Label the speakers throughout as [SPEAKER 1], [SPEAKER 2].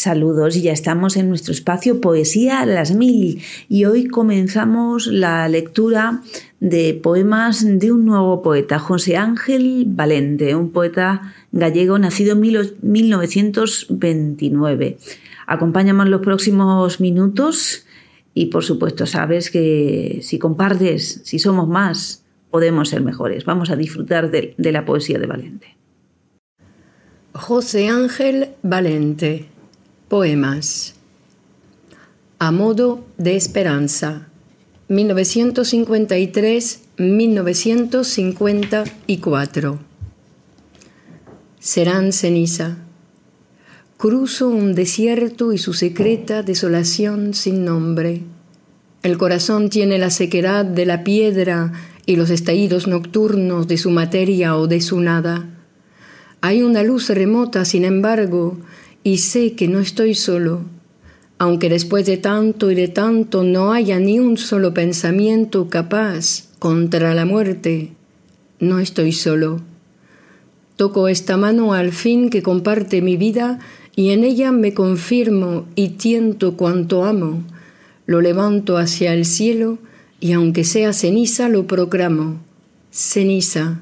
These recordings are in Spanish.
[SPEAKER 1] Saludos, ya estamos en nuestro espacio Poesía las Mil y hoy comenzamos la lectura de poemas de un nuevo poeta, José Ángel Valente, un poeta gallego nacido en 1929. Acompáñame en los próximos minutos y por supuesto sabes que si compartes, si somos más, podemos ser mejores. Vamos a disfrutar de la poesía de Valente.
[SPEAKER 2] José Ángel Valente Poemas. A modo de esperanza. 1953-1954. Serán ceniza. Cruzo un desierto y su secreta desolación sin nombre. El corazón tiene la sequedad de la piedra y los estallidos nocturnos de su materia o de su nada. Hay una luz remota, sin embargo, y sé que no estoy solo, aunque después de tanto y de tanto no haya ni un solo pensamiento capaz contra la muerte, no estoy solo. Toco esta mano al fin que comparte mi vida y en ella me confirmo y tiento cuanto amo, lo levanto hacia el cielo y aunque sea ceniza lo proclamo, ceniza,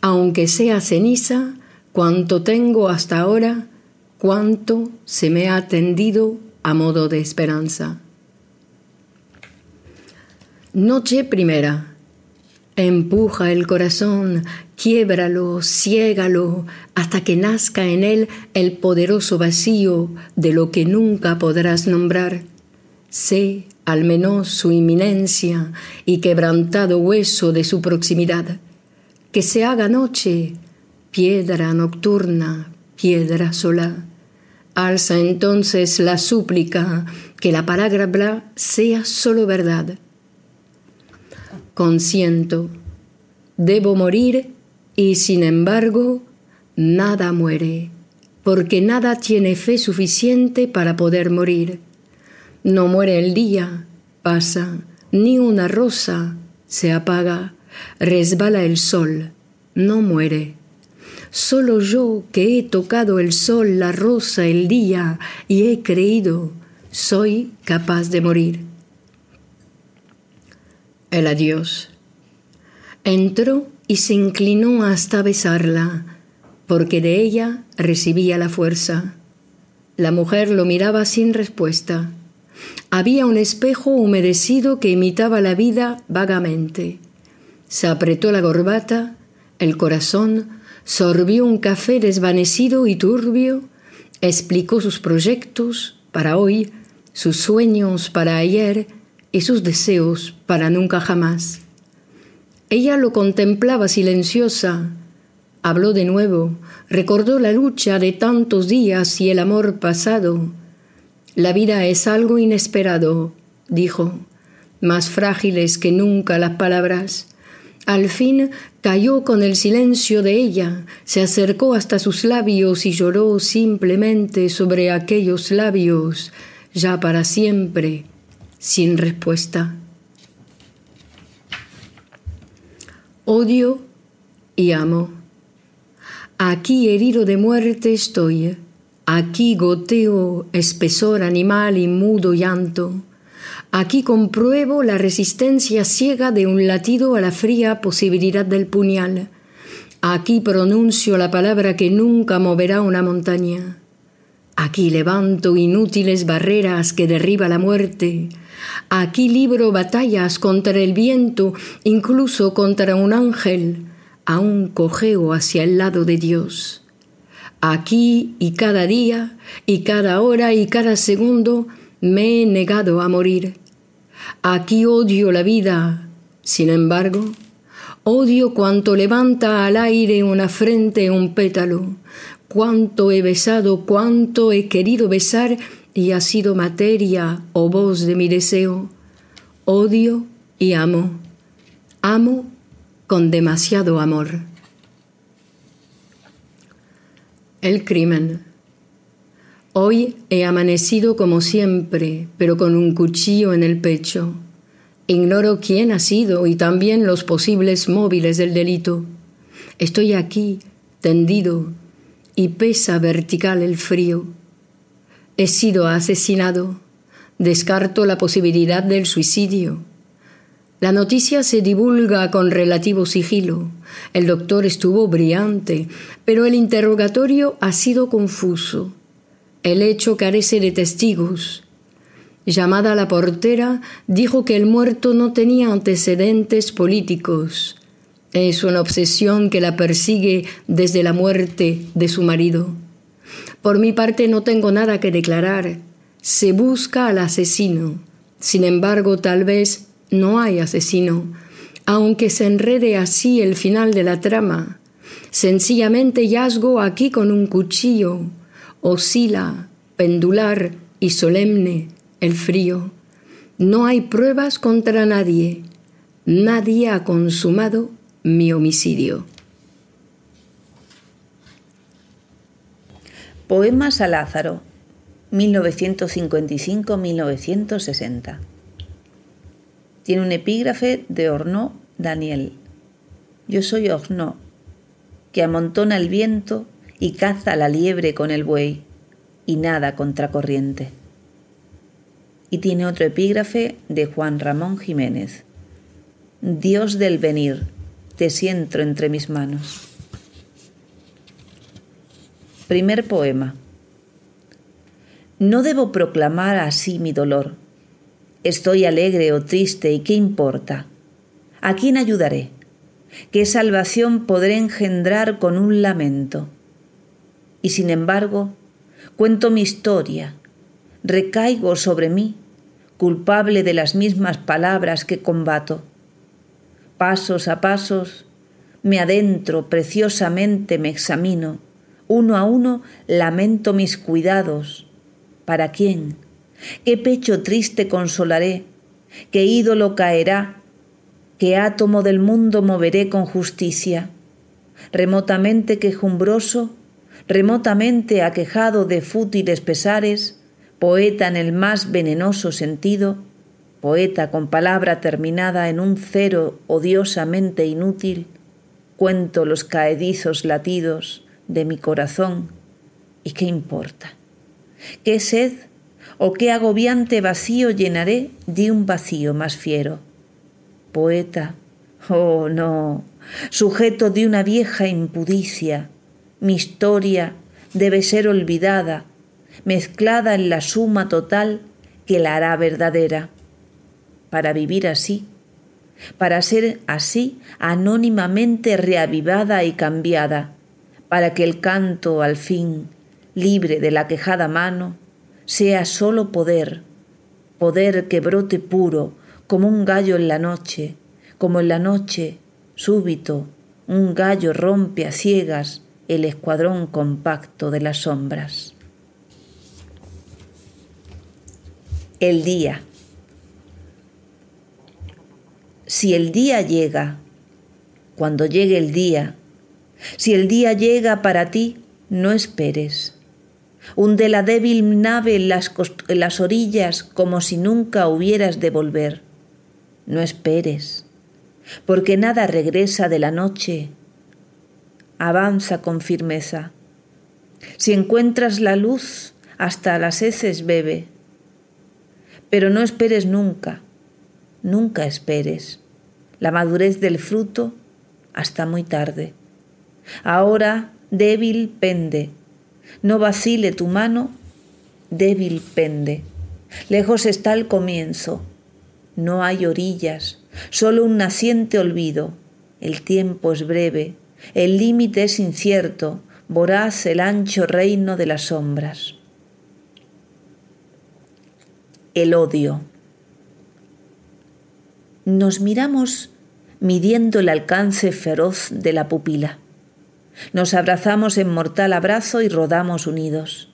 [SPEAKER 2] aunque sea ceniza, cuanto tengo hasta ahora, cuánto se me ha tendido a modo de esperanza. Noche primera. Empuja el corazón, quiébralo, ciégalo, hasta que nazca en él el poderoso vacío de lo que nunca podrás nombrar. Sé al menos su inminencia y quebrantado hueso de su proximidad. Que se haga noche, piedra nocturna, piedra sola Alza entonces la súplica que la palabra sea solo verdad. Consiento, debo morir y sin embargo nada muere, porque nada tiene fe suficiente para poder morir. No muere el día, pasa, ni una rosa se apaga, resbala el sol, no muere. Solo yo que he tocado el sol, la rosa, el día y he creído, soy capaz de morir. El adiós. Entró y se inclinó hasta besarla, porque de ella recibía la fuerza. La mujer lo miraba sin respuesta. Había un espejo humedecido que imitaba la vida vagamente. Se apretó la gorbata, el corazón sorbió un café desvanecido y turbio, explicó sus proyectos para hoy, sus sueños para ayer y sus deseos para nunca jamás. Ella lo contemplaba silenciosa, habló de nuevo, recordó la lucha de tantos días y el amor pasado. La vida es algo inesperado, dijo, más frágiles que nunca las palabras. Al fin cayó con el silencio de ella, se acercó hasta sus labios y lloró simplemente sobre aquellos labios, ya para siempre, sin respuesta. Odio y amo. Aquí herido de muerte estoy, aquí goteo espesor animal y mudo llanto Aquí compruebo la resistencia ciega de un latido a la fría posibilidad del puñal. Aquí pronuncio la palabra que nunca moverá una montaña. Aquí levanto inútiles barreras que derriba la muerte. Aquí libro batallas contra el viento, incluso contra un ángel. Aún cojeo hacia el lado de Dios. Aquí y cada día, y cada hora y cada segundo, me he negado a morir. Aquí odio la vida. Sin embargo, odio cuanto levanta al aire una frente, un pétalo. Cuánto he besado, cuánto he querido besar y ha sido materia o voz de mi deseo. Odio y amo. Amo con demasiado amor. El crimen. Hoy he amanecido como siempre, pero con un cuchillo en el pecho. Ignoro quién ha sido y también los posibles móviles del delito. Estoy aquí, tendido, y pesa vertical el frío. He sido asesinado. Descarto la posibilidad del suicidio. La noticia se divulga con relativo sigilo. El doctor estuvo brillante, pero el interrogatorio ha sido confuso. El hecho carece de testigos. Llamada la portera, dijo que el muerto no tenía antecedentes políticos. Es una obsesión que la persigue desde la muerte de su marido. Por mi parte no tengo nada que declarar. Se busca al asesino. Sin embargo, tal vez no hay asesino, aunque se enrede así el final de la trama. Sencillamente yazgo aquí con un cuchillo, oscila, pendular y solemne el frío. No hay pruebas contra nadie. Nadie ha consumado mi homicidio.
[SPEAKER 1] Poemas a Lázaro, 1955-1960. Tiene un epígrafe de Ornó Daniel. Yo soy Ornó, que amontona el viento y caza la liebre con el buey, y nada contracorriente. Y tiene otro epígrafe de Juan Ramón Jiménez. Dios del venir, te siento entre mis manos. Primer poema. No debo proclamar así mi dolor Estoy alegre o triste y qué importa. ¿A quién ayudaré? ¿Qué salvación podré engendrar con un lamento? Y sin embargo, cuento mi historia, recaigo sobre mí, culpable de las mismas palabras que combato. Pasos a pasos, me adentro preciosamente, me examino, uno a uno lamento mis cuidados. ¿Para quién? ¿Qué pecho triste consolaré? ¿Qué ídolo caerá? ¿Qué átomo del mundo moveré con justicia? Remotamente quejumbroso, remotamente aquejado de fútiles pesares, poeta en el más venenoso sentido, poeta con palabra terminada en un cero odiosamente inútil, cuento los caedizos latidos de mi corazón. ¿Y qué importa? ¿Qué sed ¿O qué agobiante vacío llenaré de un vacío más fiero? Poeta, oh no, sujeto de una vieja impudicia, mi historia debe ser olvidada, mezclada en la suma total que la hará verdadera. Para vivir así, para ser así anónimamente reavivada y cambiada, para que el canto al fin, libre de la quejada mano, sea solo poder, poder que brote puro como un gallo en la noche, como en la noche, súbito, un gallo rompe a ciegas el escuadrón compacto de las sombras. El día. Si el día llega, cuando llegue el día, si el día llega para ti, no esperes hunde la débil nave en las, en las orillas como si nunca hubieras de volver. No esperes, porque nada regresa de la noche. Avanza con firmeza. Si encuentras la luz, hasta las heces bebe. Pero no esperes nunca, nunca esperes la madurez del fruto hasta muy tarde. Ahora débil pende no vacile tu mano, débil pende. Lejos está el comienzo. No hay orillas, solo un naciente olvido. El tiempo es breve, el límite es incierto, voraz el ancho reino de las sombras. El odio. Nos miramos midiendo el alcance feroz de la pupila. Nos abrazamos en mortal abrazo y rodamos unidos.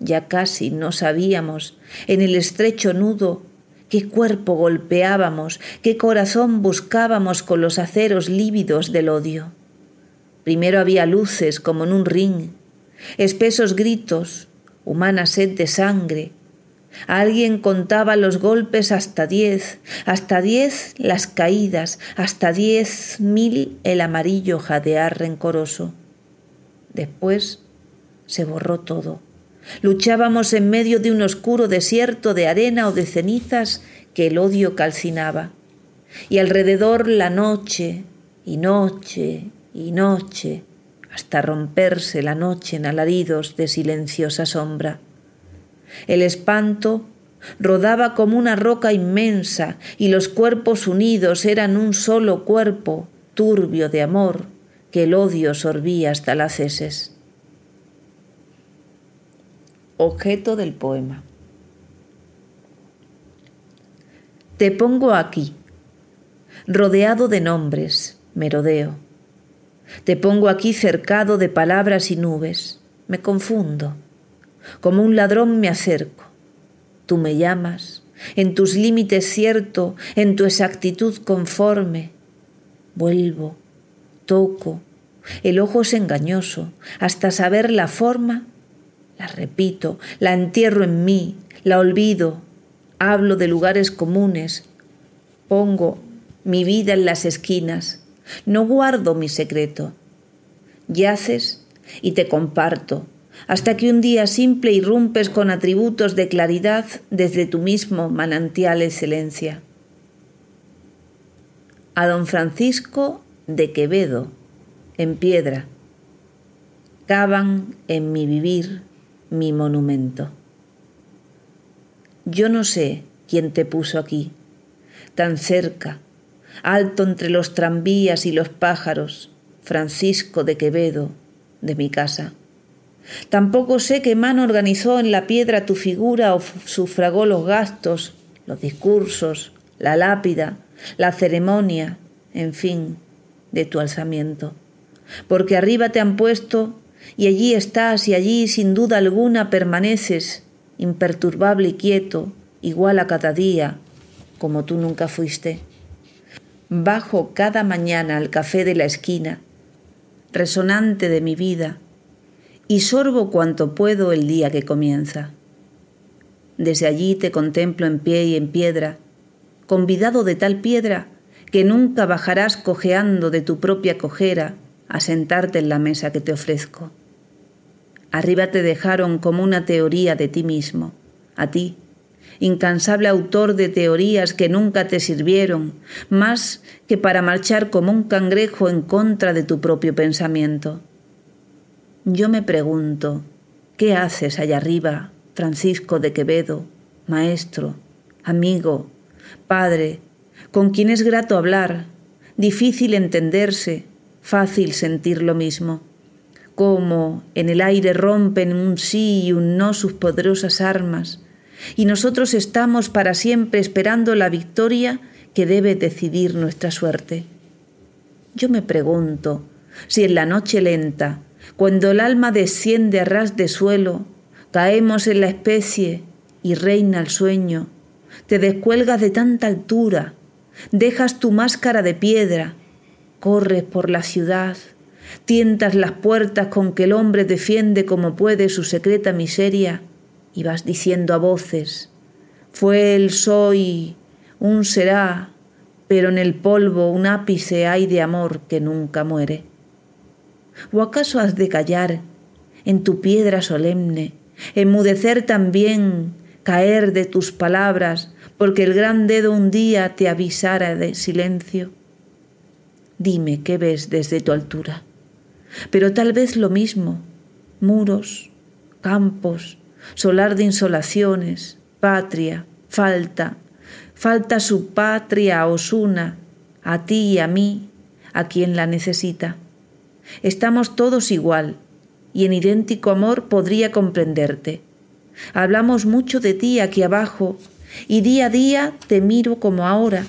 [SPEAKER 1] Ya casi no sabíamos, en el estrecho nudo, qué cuerpo golpeábamos, qué corazón buscábamos con los aceros lívidos del odio. Primero había luces como en un ring, espesos gritos, humana sed de sangre, Alguien contaba los golpes hasta diez, hasta diez las caídas, hasta diez mil el amarillo jadear rencoroso. Después se borró todo, Luchábamos en medio de un oscuro desierto de arena o de cenizas que el odio calcinaba. Y alrededor la noche, y noche, y noche, hasta romperse la noche en alaridos de silenciosa sombra. El espanto rodaba como una roca inmensa y los cuerpos unidos eran un solo cuerpo turbio de amor que el odio sorbía hasta las heces. Objeto del poema. Te pongo aquí, rodeado de nombres, merodeo. Te pongo aquí cercado de palabras y nubes. Me confundo. Como un ladrón me acerco. Tú me llamas, en tus límites cierto, en tu exactitud conforme. Vuelvo, toco. El ojo es engañoso. Hasta saber la forma, la repito, la entierro en mí, la olvido. Hablo de lugares comunes. Pongo mi vida en las esquinas. No guardo mi secreto. Yaces y te comparto, hasta que un día simple irrumpes con atributos de claridad desde tu mismo manantial excelencia. A don Francisco de Quevedo, en piedra, cavan en mi vivir mi monumento. Yo no sé quién te puso aquí, tan cerca, alto entre los tranvías y los pájaros, Francisco de Quevedo, de mi casa. Tampoco sé qué mano organizó en la piedra tu figura o sufragó los gastos, los discursos, la lápida, la ceremonia, en fin, de tu alzamiento. Porque arriba te han puesto y allí estás y allí sin duda alguna permaneces, imperturbable y quieto, igual a cada día, como tú nunca fuiste. Bajo cada mañana al café de la esquina, resonante de mi vida, y sorbo cuanto puedo el día que comienza. Desde allí te contemplo en pie y en piedra, convidado de tal piedra que nunca bajarás cojeando de tu propia cojera a sentarte en la mesa que te ofrezco. Arriba te dejaron como una teoría de ti mismo, a ti, incansable autor de teorías que nunca te sirvieron, más que para marchar como un cangrejo en contra de tu propio pensamiento. Yo me pregunto, ¿qué haces allá arriba, Francisco de Quevedo, maestro, amigo, padre, con quien es grato hablar, difícil entenderse, fácil sentir lo mismo? Cómo en el aire rompen un sí y un no sus poderosas armas, y nosotros estamos para siempre esperando la victoria que debe decidir nuestra suerte. Yo me pregunto si en la noche lenta, cuando el alma desciende a ras de suelo, caemos en la especie y reina el sueño, te descuelgas de tanta altura, dejas tu máscara de piedra, corres por la ciudad, tientas las puertas con que el hombre defiende como puede su secreta miseria, y vas diciendo a voces, fue el soy, un será, pero en el polvo un ápice hay de amor que nunca muere. ¿O acaso has de callar en tu piedra solemne, enmudecer también, caer de tus palabras, porque el gran dedo un día te avisara de silencio? Dime qué ves desde tu altura. Pero tal vez lo mismo, muros, campos, solar de insolaciones, patria, falta, falta su patria Osuna, a ti y a mí, a quien la necesita. Estamos todos igual, y en idéntico amor podría comprenderte. Hablamos mucho de ti aquí abajo, y día a día te miro como ahora.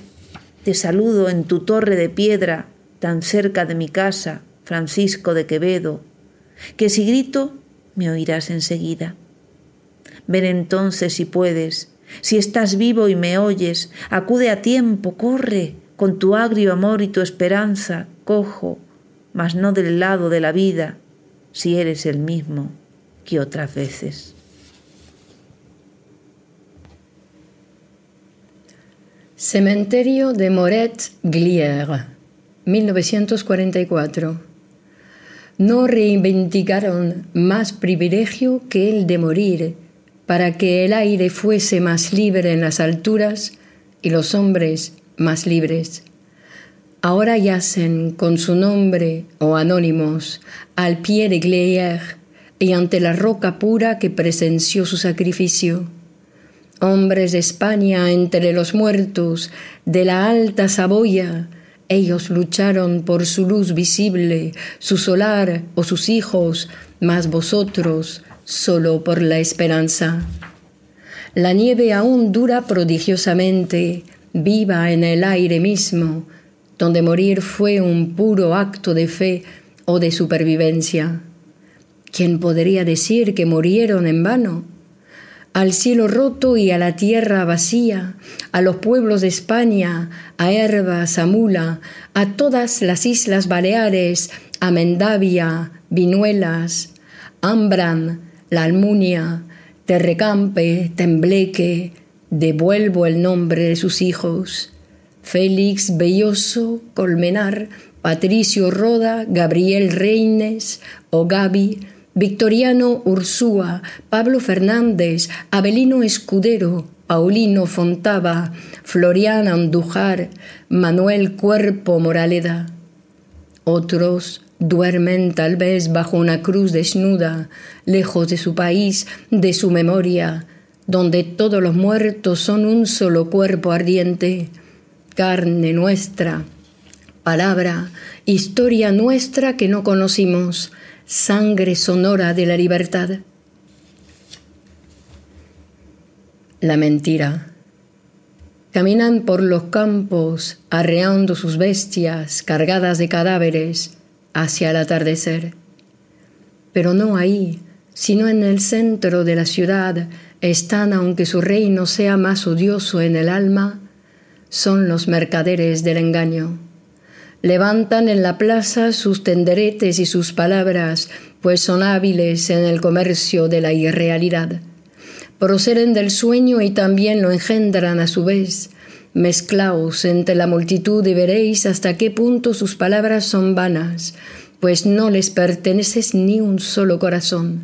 [SPEAKER 1] Te saludo en tu torre de piedra, tan cerca de mi casa, Francisco de Quevedo, que si grito, me oirás enseguida. Ven entonces si puedes, si estás vivo y me oyes, acude a tiempo, corre, con tu agrio amor y tu esperanza, cojo, mas no del lado de la vida, si eres el mismo que otras veces.
[SPEAKER 2] Cementerio de Moret Glière, 1944. no reivindicaron más privilegio que el de morir, para que el aire fuese más libre en las alturas y los hombres más libres. Ahora yacen con su nombre o anónimos al pie de Gleier y ante la roca pura que presenció su sacrificio. Hombres de España entre los muertos, de la alta Saboya, ellos lucharon por su luz visible, su solar o sus hijos, mas vosotros solo por la esperanza. La nieve aún dura prodigiosamente, viva en el aire mismo, donde morir fue un puro acto de fe o de supervivencia. ¿Quién podría decir que murieron en vano? Al cielo roto y a la tierra vacía, a los pueblos de España, a Herbas, a Mula, a todas las islas Baleares, a Mendavia, Vinuelas, Ambran, la Almunia, Terrecampe, Tembleque, devuelvo el nombre de sus hijos. Félix Belloso, Colmenar, Patricio Roda, Gabriel Reines, o Gaby, Victoriano Ursúa, Pablo Fernández, Abelino Escudero, Paulino Fontaba, Florian Andújar, Manuel Cuerpo Moraleda. Otros duermen tal vez bajo una cruz desnuda, lejos de su país, de su memoria, donde todos los muertos son un solo cuerpo ardiente, carne nuestra, palabra, historia nuestra que no conocimos, sangre sonora de la libertad. La mentira. Caminan por los campos arreando sus bestias cargadas de cadáveres hacia el atardecer. Pero no ahí, sino en el centro de la ciudad están, aunque su reino sea más odioso en el alma, son los mercaderes del engaño levantan en la plaza sus tenderetes y sus palabras, pues son hábiles en el comercio de la irrealidad. Proceden del sueño y también lo engendran a su vez. Mezclaos entre la multitud y veréis hasta qué punto sus palabras son vanas, pues no les pertenece ni un solo corazón.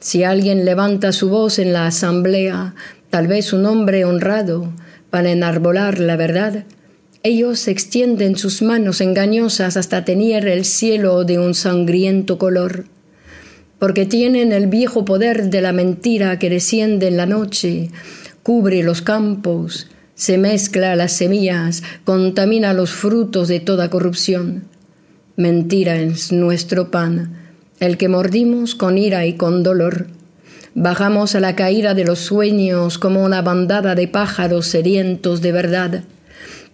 [SPEAKER 2] Si alguien levanta su voz en la asamblea, tal vez un hombre honrado, para enarbolar la verdad, ellos extienden sus manos engañosas hasta tener el cielo de un sangriento color, porque tienen el viejo poder de la mentira que desciende en la noche, cubre los campos, se mezcla las semillas, contamina los frutos de toda corrupción. Mentira es nuestro pan, el que mordimos con ira y con dolor. Bajamos a la caída de los sueños como una bandada de pájaros sedientos de verdad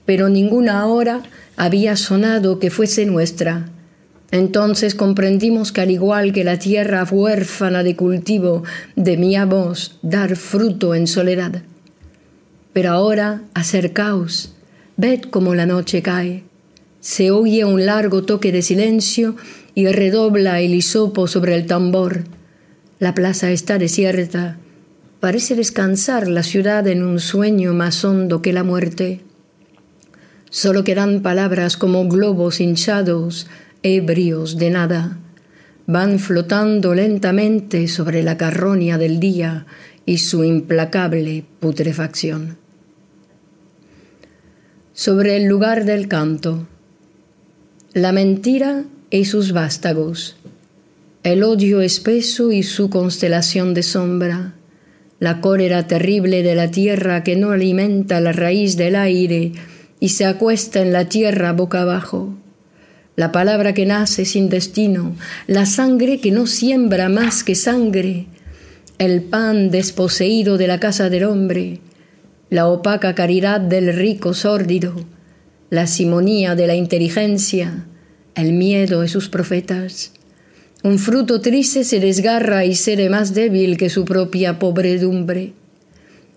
[SPEAKER 2] pero ninguna hora había sonado que fuese nuestra. Entonces comprendimos que al igual que la tierra huérfana de cultivo debíamos dar fruto en soledad. Pero ahora acercaos, ved cómo la noche cae. Se oye un largo toque de silencio y redobla el hisopo sobre el tambor. La plaza está desierta. Parece descansar la ciudad en un sueño más hondo que la muerte. Solo quedan palabras como globos hinchados, ebrios de nada. Van flotando lentamente sobre la carroña del día y su implacable putrefacción. Sobre el lugar del canto. La mentira y sus vástagos. El odio espeso y su constelación de sombra. La cólera terrible de la tierra que no alimenta la raíz del aire y se acuesta en la tierra boca abajo. La palabra que nace sin destino, la sangre que no siembra más que sangre, el pan desposeído de la casa del hombre, la opaca caridad del rico sórdido, la simonía de la inteligencia, el miedo de sus profetas. Un fruto triste se desgarra y seré más débil que su propia pobredumbre.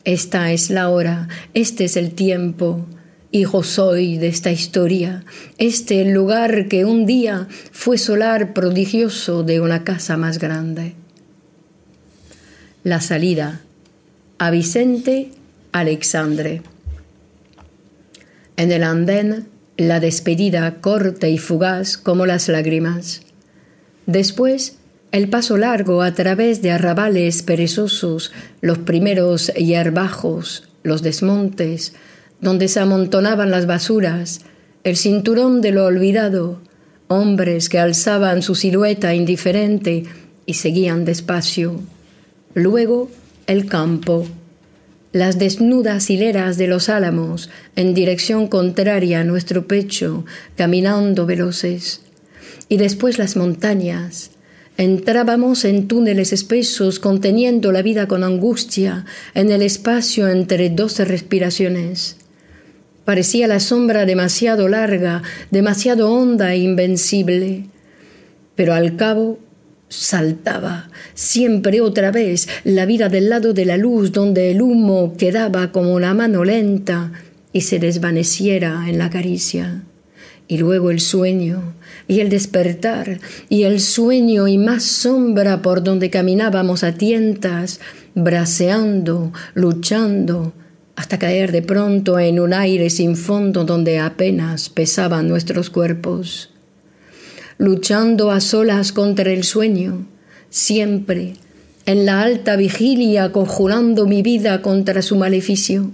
[SPEAKER 2] Esta es la hora, este es el tiempo, Hijo soy de esta historia, este lugar que un día fue solar prodigioso de una casa más grande. La salida a Vicente Alexandre. En el andén, la despedida corta y fugaz como las lágrimas. Después, el paso largo a través de arrabales perezosos, los primeros hierbajos, los desmontes, donde se amontonaban las basuras, el cinturón de lo olvidado, hombres que alzaban su silueta indiferente y seguían despacio. Luego el campo, las desnudas hileras de los álamos en dirección contraria a nuestro pecho, caminando veloces, y después las montañas. Entrábamos en túneles espesos conteniendo la vida con angustia en el espacio entre doce respiraciones. Parecía la sombra demasiado larga, demasiado honda e invencible. Pero al cabo saltaba siempre otra vez la vida del lado de la luz donde el humo quedaba como una mano lenta y se desvaneciera en la caricia. Y luego el sueño, y el despertar, y el sueño y más sombra por donde caminábamos a tientas, braceando, luchando, hasta caer de pronto en un aire sin fondo donde apenas pesaban nuestros cuerpos. Luchando a solas contra el sueño, siempre, en la alta vigilia, conjurando mi vida contra su maleficio.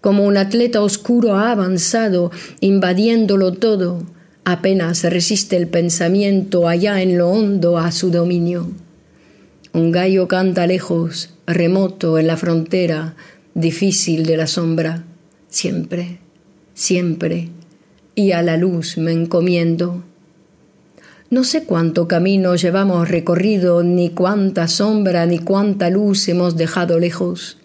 [SPEAKER 2] Como un atleta oscuro ha avanzado, invadiéndolo todo, apenas resiste el pensamiento allá en lo hondo a su dominio. Un gallo canta lejos, remoto en la frontera, difícil de la sombra, siempre, siempre, y a la luz me encomiendo. No sé cuánto camino llevamos recorrido, ni cuánta sombra, ni cuánta luz hemos dejado lejos.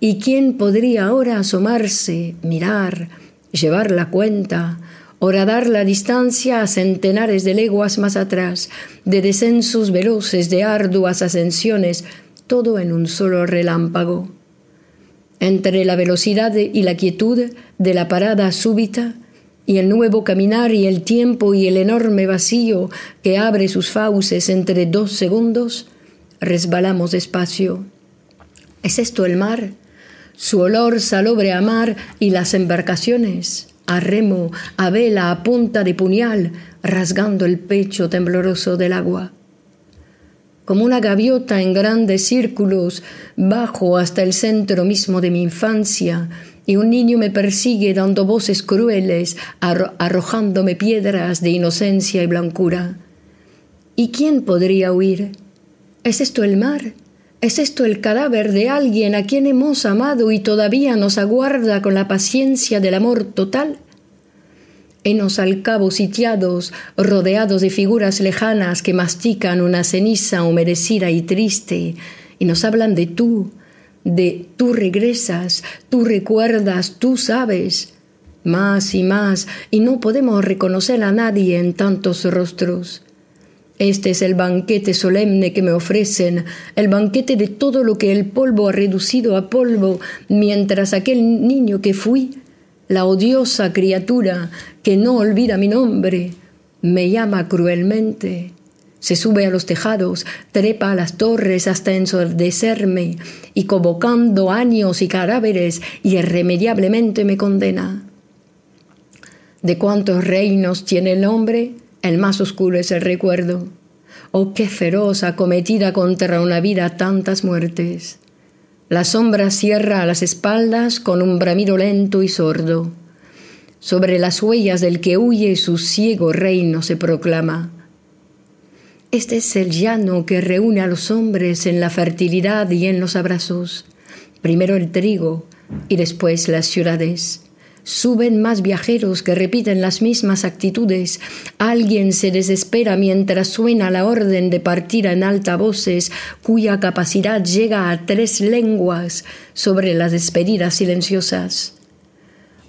[SPEAKER 2] ¿Y quién podría ahora asomarse, mirar, llevar la cuenta, dar la distancia a centenares de leguas más atrás, de descensos veloces, de arduas ascensiones, todo en un solo relámpago? Entre la velocidad y la quietud de la parada súbita y el nuevo caminar y el tiempo y el enorme vacío que abre sus fauces entre dos segundos, resbalamos despacio. ¿Es esto el mar? Su olor salobre a mar y las embarcaciones, a remo, a vela, a punta de puñal, rasgando el pecho tembloroso del agua como una gaviota en grandes círculos, bajo hasta el centro mismo de mi infancia, y un niño me persigue dando voces crueles, arrojándome piedras de inocencia y blancura. ¿Y quién podría huir? ¿Es esto el mar? ¿Es esto el cadáver de alguien a quien hemos amado y todavía nos aguarda con la paciencia del amor total? Henos al cabo sitiados, rodeados de figuras lejanas que mastican una ceniza humedecida y triste, y nos hablan de tú, de tú regresas, tú recuerdas, tú sabes, más y más, y no podemos reconocer a nadie en tantos rostros. Este es el banquete solemne que me ofrecen, el banquete de todo lo que el polvo ha reducido a polvo, mientras aquel niño que fui la odiosa criatura que no olvida mi nombre me llama cruelmente. Se sube a los tejados, trepa a las torres hasta ensordecerme y convocando años y cadáveres irremediablemente me condena. ¿De cuántos reinos tiene el hombre? El más oscuro es el recuerdo. Oh, qué feroz acometida contra una vida tantas muertes. La sombra cierra a las espaldas con un bramido lento y sordo. Sobre las huellas del que huye su ciego reino se proclama. Este es el llano que reúne a los hombres en la fertilidad y en los abrazos. Primero el trigo y después las ciudades. Suben más viajeros que repiten las mismas actitudes. Alguien se desespera mientras suena la orden de partir en altavoces, cuya capacidad llega a tres lenguas sobre las despedidas silenciosas.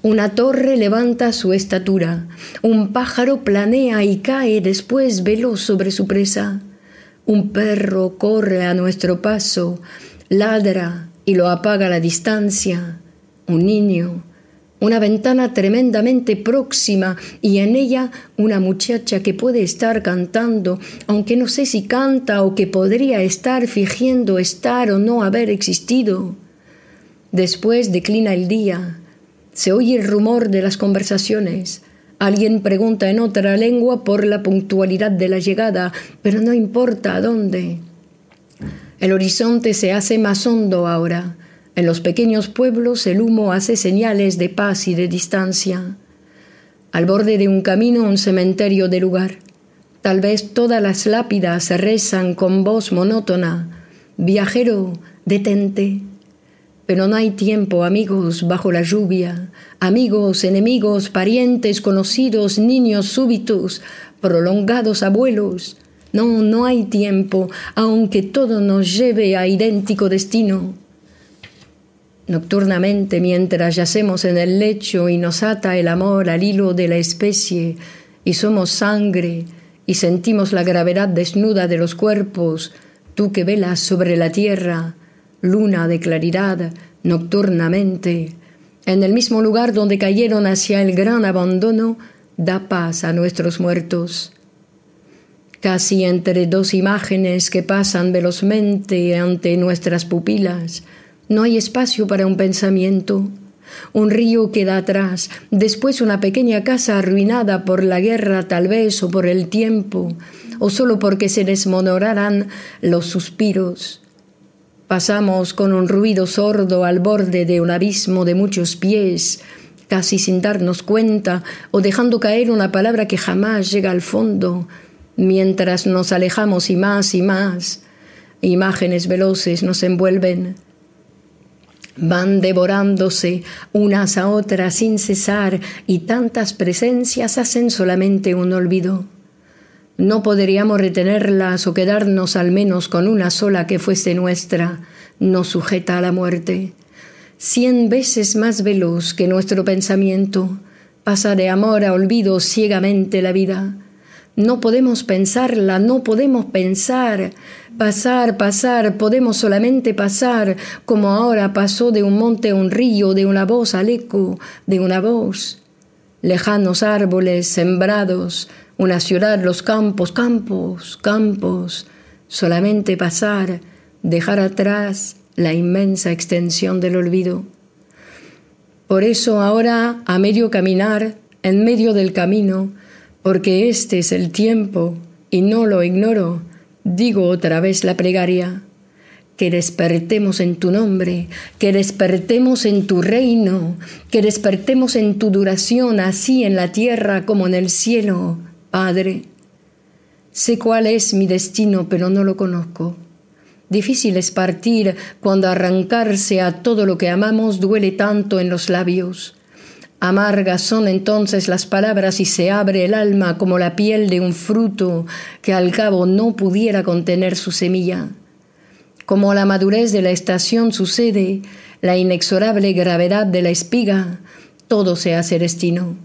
[SPEAKER 2] Una torre levanta su estatura, un pájaro planea y cae después veloz sobre su presa. Un perro corre a nuestro paso, ladra y lo apaga a la distancia. Un niño una ventana tremendamente próxima y en ella una muchacha que puede estar cantando, aunque no sé si canta o que podría estar fingiendo estar o no haber existido. Después declina el día, se oye el rumor de las conversaciones, Alguien pregunta en otra lengua por la puntualidad de la llegada, pero no importa a dónde. El horizonte se hace más hondo ahora. En los pequeños pueblos el humo hace señales de paz y de distancia. Al borde de un camino un cementerio de lugar. Tal vez todas las lápidas rezan con voz monótona. Viajero, detente. Pero no hay tiempo, amigos, bajo la lluvia. Amigos, enemigos, parientes, conocidos, niños súbitos, prolongados abuelos. No, no hay tiempo, aunque todo nos lleve a idéntico destino. Nocturnamente, mientras yacemos en el lecho y nos ata el amor al hilo de la especie, y somos sangre, y sentimos la gravedad desnuda de los cuerpos, tú que velas sobre la tierra, luna de claridad, nocturnamente, en el mismo lugar donde cayeron hacia el gran abandono, da paz a nuestros muertos. Casi entre dos imágenes que pasan velozmente ante nuestras pupilas, no hay espacio para un pensamiento. Un río queda atrás, después una pequeña casa arruinada por la guerra tal vez o por el tiempo, o solo porque se desmonorarán los suspiros. Pasamos con un ruido sordo al borde de un abismo de muchos pies, casi sin darnos cuenta, o dejando caer una palabra que jamás llega al fondo, mientras nos alejamos y más y más. Imágenes veloces nos envuelven van devorándose unas a otras sin cesar y tantas presencias hacen solamente un olvido. No podríamos retenerlas o quedarnos al menos con una sola que fuese nuestra, no sujeta a la muerte. Cien veces más veloz que nuestro pensamiento, pasa de amor a olvido ciegamente la vida. No podemos pensarla, no podemos pensar. Pasar, pasar, podemos solamente pasar, como ahora pasó de un monte a un río, de una voz al eco, de una voz. Lejanos árboles sembrados, una ciudad, los campos, campos, campos. Solamente pasar, dejar atrás la inmensa extensión del olvido. Por eso ahora, a medio caminar, en medio del camino, porque este es el tiempo y no lo ignoro, digo otra vez la plegaria, que despertemos en tu nombre, que despertemos en tu reino, que despertemos en tu duración, así en la tierra como en el cielo, Padre. Sé cuál es mi destino, pero no lo conozco. Difícil es partir cuando arrancarse a todo lo que amamos duele tanto en los labios. Amargas son entonces las palabras y se abre el alma como la piel de un fruto que al cabo no pudiera contener su semilla. Como la madurez de la estación sucede, la inexorable gravedad de la espiga, todo se hace destino.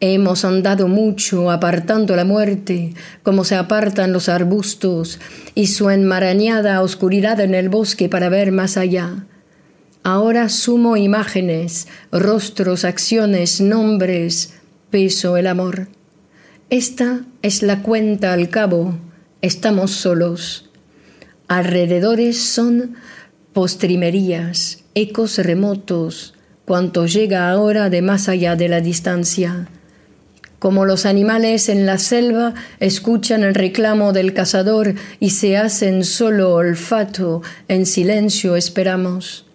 [SPEAKER 2] Hemos andado mucho apartando la muerte, como se apartan los arbustos, y su enmarañada oscuridad en el bosque para ver más allá. Ahora sumo imágenes, rostros, acciones, nombres, peso el amor. Esta es la cuenta al cabo, estamos solos. Alrededores son postrimerías, ecos remotos, cuanto llega ahora de más allá de la distancia. Como los animales en la selva escuchan el reclamo del cazador y se hacen solo olfato, en silencio esperamos.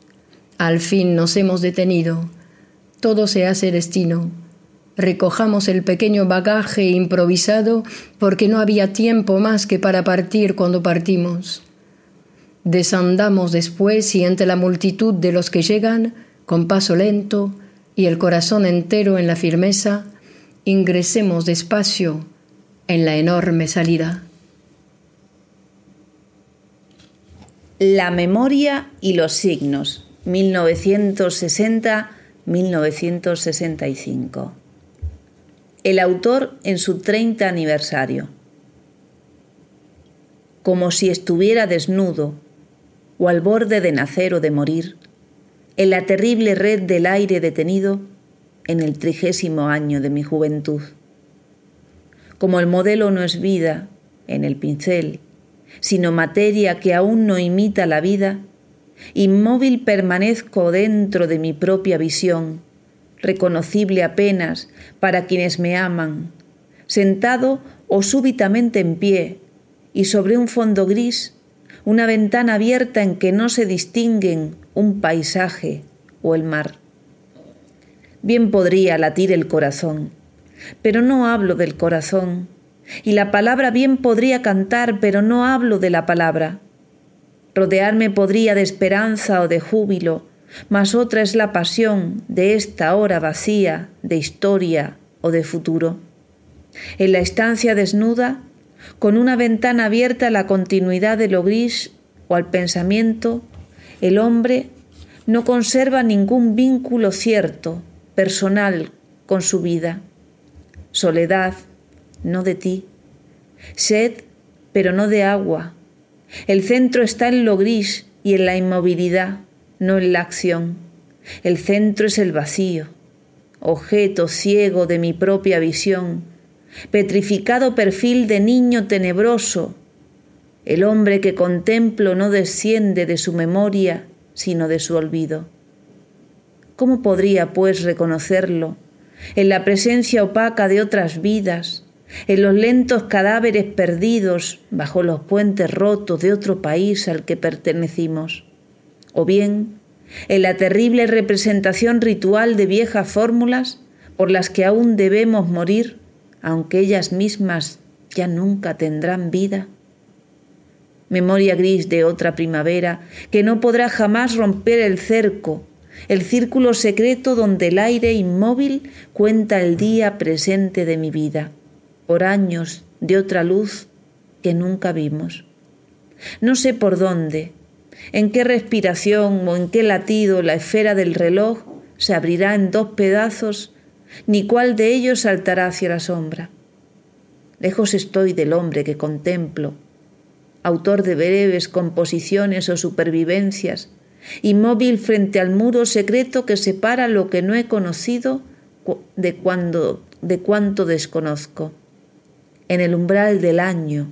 [SPEAKER 2] Al fin nos hemos detenido. Todo se hace destino. Recojamos el pequeño bagaje improvisado porque no había tiempo más que para partir cuando partimos. Desandamos después y entre la multitud de los que llegan, con paso lento y el corazón entero en la firmeza, ingresemos despacio en la enorme salida.
[SPEAKER 1] La memoria y los signos 1960-1965. El autor en su 30 aniversario. Como si estuviera desnudo o al borde de nacer o de morir, en la terrible red del aire detenido en el trigésimo año de mi juventud. Como el modelo no es vida en el pincel, sino materia que aún no imita la vida, Inmóvil permanezco dentro de mi propia visión, reconocible apenas para quienes me aman, sentado o súbitamente en pie, y sobre un fondo gris, una ventana abierta en que no se distinguen un paisaje o el mar. Bien podría latir el corazón, pero no hablo del corazón, y la palabra bien podría cantar, pero no hablo de la palabra. Rodearme podría de esperanza o de júbilo, mas otra es la pasión de esta hora vacía de historia o de futuro. En la estancia desnuda, con una ventana abierta a la continuidad de lo gris o al pensamiento, el hombre no conserva ningún vínculo cierto, personal, con su vida. Soledad, no de ti. Sed, pero no de agua. El centro está en lo gris y en la inmovilidad, no en la acción. El centro es el vacío, objeto ciego de mi propia visión, petrificado perfil de niño tenebroso. El hombre que contemplo no desciende de su memoria, sino de su olvido. ¿Cómo podría, pues, reconocerlo en la presencia opaca de otras vidas, en los lentos cadáveres perdidos bajo los puentes rotos de otro país al que pertenecimos, o bien en la terrible representación ritual de viejas fórmulas por las que aún debemos morir, aunque ellas mismas ya nunca tendrán vida. Memoria gris de otra primavera que no podrá jamás romper el cerco, el círculo secreto donde el aire inmóvil cuenta el día presente de mi vida por años de otra luz que nunca vimos. No sé por dónde, en qué respiración o en qué latido la esfera del reloj se abrirá en dos pedazos, ni cuál de ellos saltará hacia la sombra. Lejos estoy del hombre que contemplo, autor de breves composiciones o supervivencias, inmóvil frente al muro secreto que separa lo que no he conocido de, cuando, de cuanto desconozco en el umbral del año,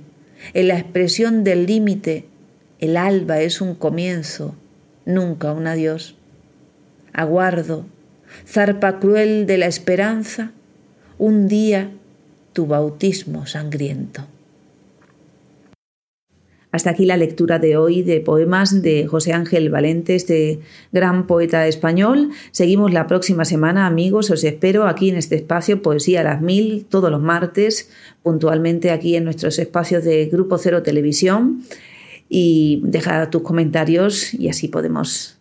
[SPEAKER 1] en la expresión del límite, el alba es un comienzo, nunca un adiós. Aguardo, zarpa cruel de la esperanza, un día tu bautismo sangriento. Hasta aquí la lectura de hoy de poemas de José Ángel Valente, este gran poeta español. Seguimos la próxima semana, amigos. Os espero aquí en este espacio Poesía a las Mil, todos los martes, puntualmente aquí en nuestros espacios de Grupo Cero Televisión. Y deja tus comentarios y así podemos,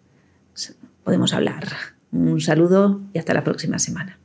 [SPEAKER 1] podemos hablar. Un saludo y hasta la próxima semana.